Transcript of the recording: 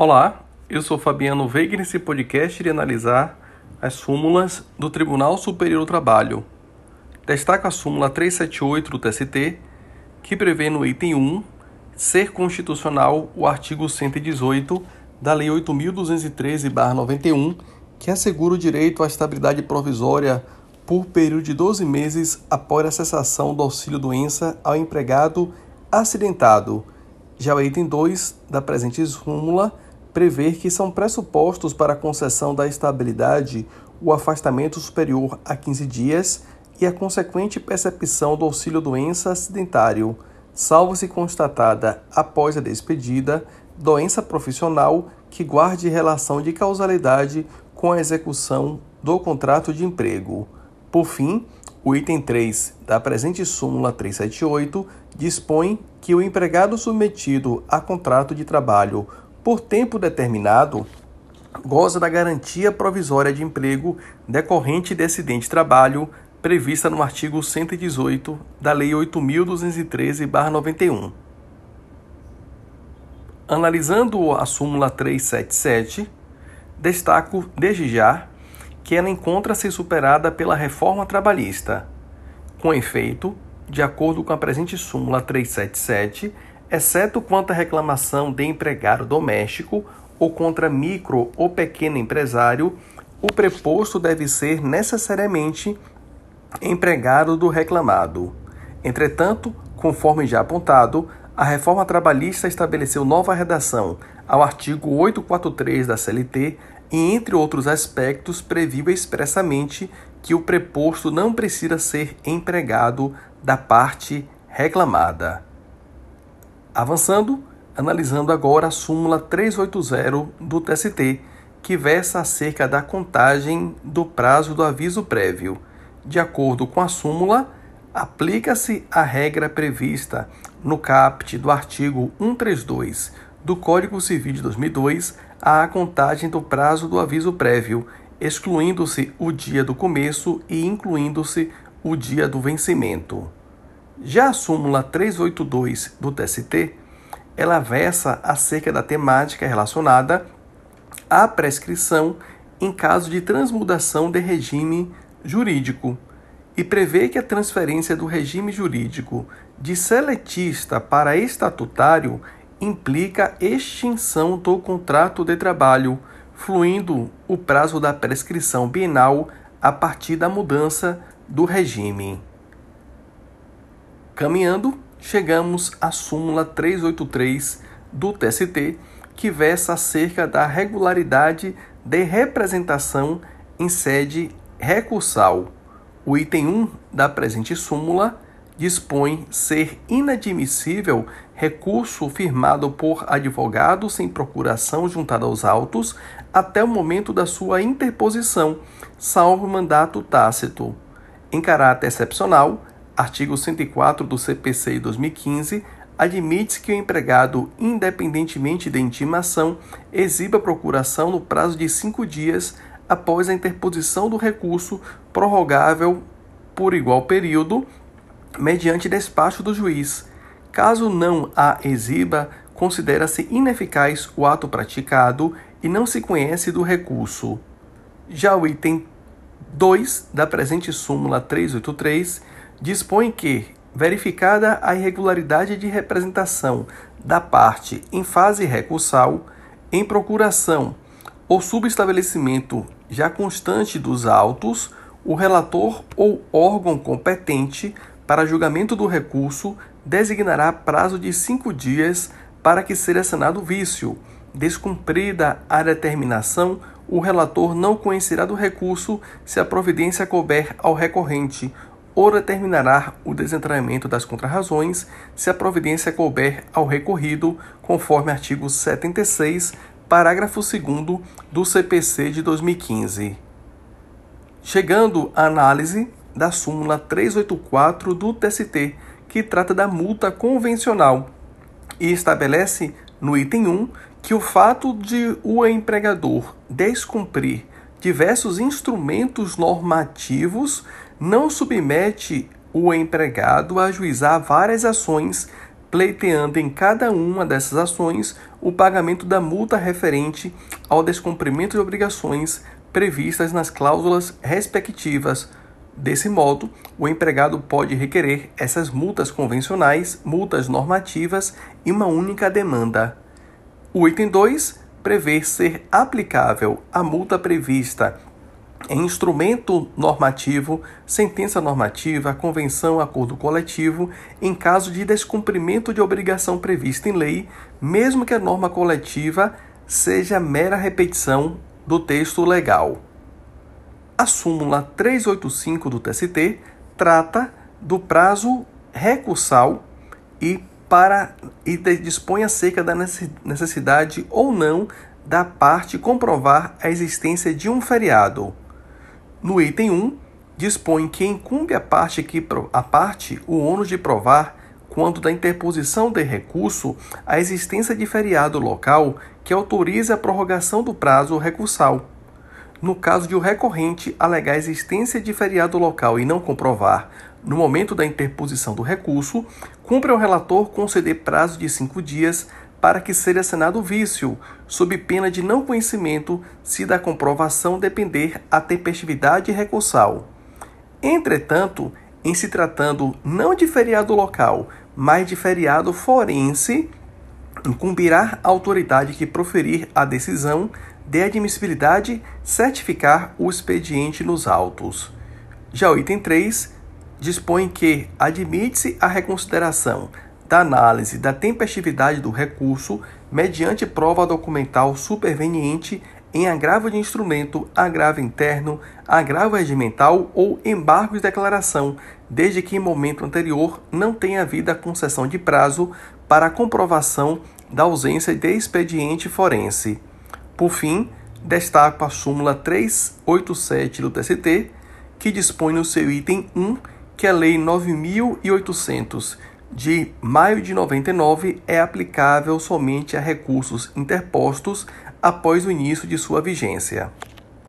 Olá, eu sou Fabiano Veiga e nesse podcast irei analisar as súmulas do Tribunal Superior do Trabalho. Destaco a súmula 378 do TST, que prevê no item 1 ser constitucional o artigo 118 da Lei 8.213-91, que assegura o direito à estabilidade provisória por período de 12 meses após a cessação do auxílio-doença ao empregado acidentado. Já o item 2 da presente súmula prevê que são pressupostos para a concessão da estabilidade o afastamento superior a 15 dias e a consequente percepção do auxílio-doença acidentário, salvo se constatada após a despedida doença profissional que guarde relação de causalidade com a execução do contrato de emprego. Por fim, o item 3 da presente súmula 378 dispõe que o empregado submetido a contrato de trabalho por tempo determinado goza da garantia provisória de emprego decorrente de acidente de trabalho prevista no artigo 118 da Lei 8.213-91. Analisando a súmula 377, destaco desde já que ela encontra-se superada pela reforma trabalhista. Com efeito, de acordo com a presente súmula 377, exceto quanto à reclamação de empregado doméstico ou contra micro ou pequeno empresário, o preposto deve ser necessariamente empregado do reclamado. Entretanto, conforme já apontado, a reforma trabalhista estabeleceu nova redação ao artigo 843 da CLT e, entre outros aspectos, previu expressamente que o preposto não precisa ser empregado da parte reclamada. Avançando, analisando agora a súmula 380 do TST, que versa acerca da contagem do prazo do aviso prévio. De acordo com a súmula, aplica-se a regra prevista no caput do artigo 132 do Código Civil de 2002 à contagem do prazo do aviso prévio, excluindo-se o dia do começo e incluindo-se o dia do vencimento. Já a súmula 382 do TST, ela versa acerca da temática relacionada à prescrição em caso de transmudação de regime jurídico e prevê que a transferência do regime jurídico de seletista para estatutário implica extinção do contrato de trabalho, fluindo o prazo da prescrição bienal a partir da mudança do regime. Caminhando, chegamos à súmula 383 do TST, que versa acerca da regularidade de representação em sede recursal o item 1 da presente súmula dispõe ser inadmissível recurso firmado por advogado sem procuração juntada aos autos até o momento da sua interposição, salvo mandato tácito. Em caráter excepcional, artigo 104 do CPC de 2015 admite que o empregado, independentemente da intimação, exiba procuração no prazo de cinco dias após a interposição do recurso prorrogável por igual período, mediante despacho do juiz. Caso não a exiba, considera-se ineficaz o ato praticado e não se conhece do recurso. Já o item 2 da presente súmula 383 dispõe que, verificada a irregularidade de representação da parte em fase recursal, em procuração ou subestabelecimento já constante dos autos, o relator ou órgão competente para julgamento do recurso designará prazo de cinco dias para que seja sanado o vício. Descumprida a determinação, o relator não conhecerá do recurso se a providência couber ao recorrente, ou determinará o desentramento das contrarrazões se a providência couber ao recorrido, conforme artigo 76 parágrafo 2 do CPC de 2015. Chegando à análise da súmula 384 do TST, que trata da multa convencional e estabelece no item 1 que o fato de o empregador descumprir diversos instrumentos normativos não submete o empregado a ajuizar várias ações pleiteando em cada uma dessas ações o pagamento da multa referente ao descumprimento de obrigações previstas nas cláusulas respectivas. Desse modo, o empregado pode requerer essas multas convencionais, multas normativas e uma única demanda. O item 2 prevê ser aplicável a multa prevista em instrumento normativo, sentença normativa, convenção, acordo coletivo, em caso de descumprimento de obrigação prevista em lei, mesmo que a norma coletiva seja mera repetição do texto legal. A súmula 385 do TST trata do prazo recursal e para e dispõe acerca da necessidade ou não da parte comprovar a existência de um feriado. No item 1, dispõe que incumbe a parte, que, a parte o ônus de provar, quando da interposição de recurso, a existência de feriado local que autorize a prorrogação do prazo recursal. No caso de o recorrente alegar a existência de feriado local e não comprovar, no momento da interposição do recurso, cumpre ao relator conceder prazo de cinco dias para que seja assinado vício, sob pena de não conhecimento, se da comprovação depender a tempestividade recursal. Entretanto, em se tratando não de feriado local, mas de feriado forense, incumbirá a autoridade que proferir a decisão de admissibilidade certificar o expediente nos autos. Já o item 3 dispõe que admite-se a reconsideração da análise da tempestividade do recurso mediante prova documental superveniente em agravo de instrumento, agravo interno, agravo regimental ou embargo de declaração, desde que em momento anterior não tenha havido a concessão de prazo para comprovação da ausência de expediente forense. Por fim, destaco a súmula 387 do TST, que dispõe no seu item 1 que a Lei 9800 de maio de 99 é aplicável somente a recursos interpostos após o início de sua vigência.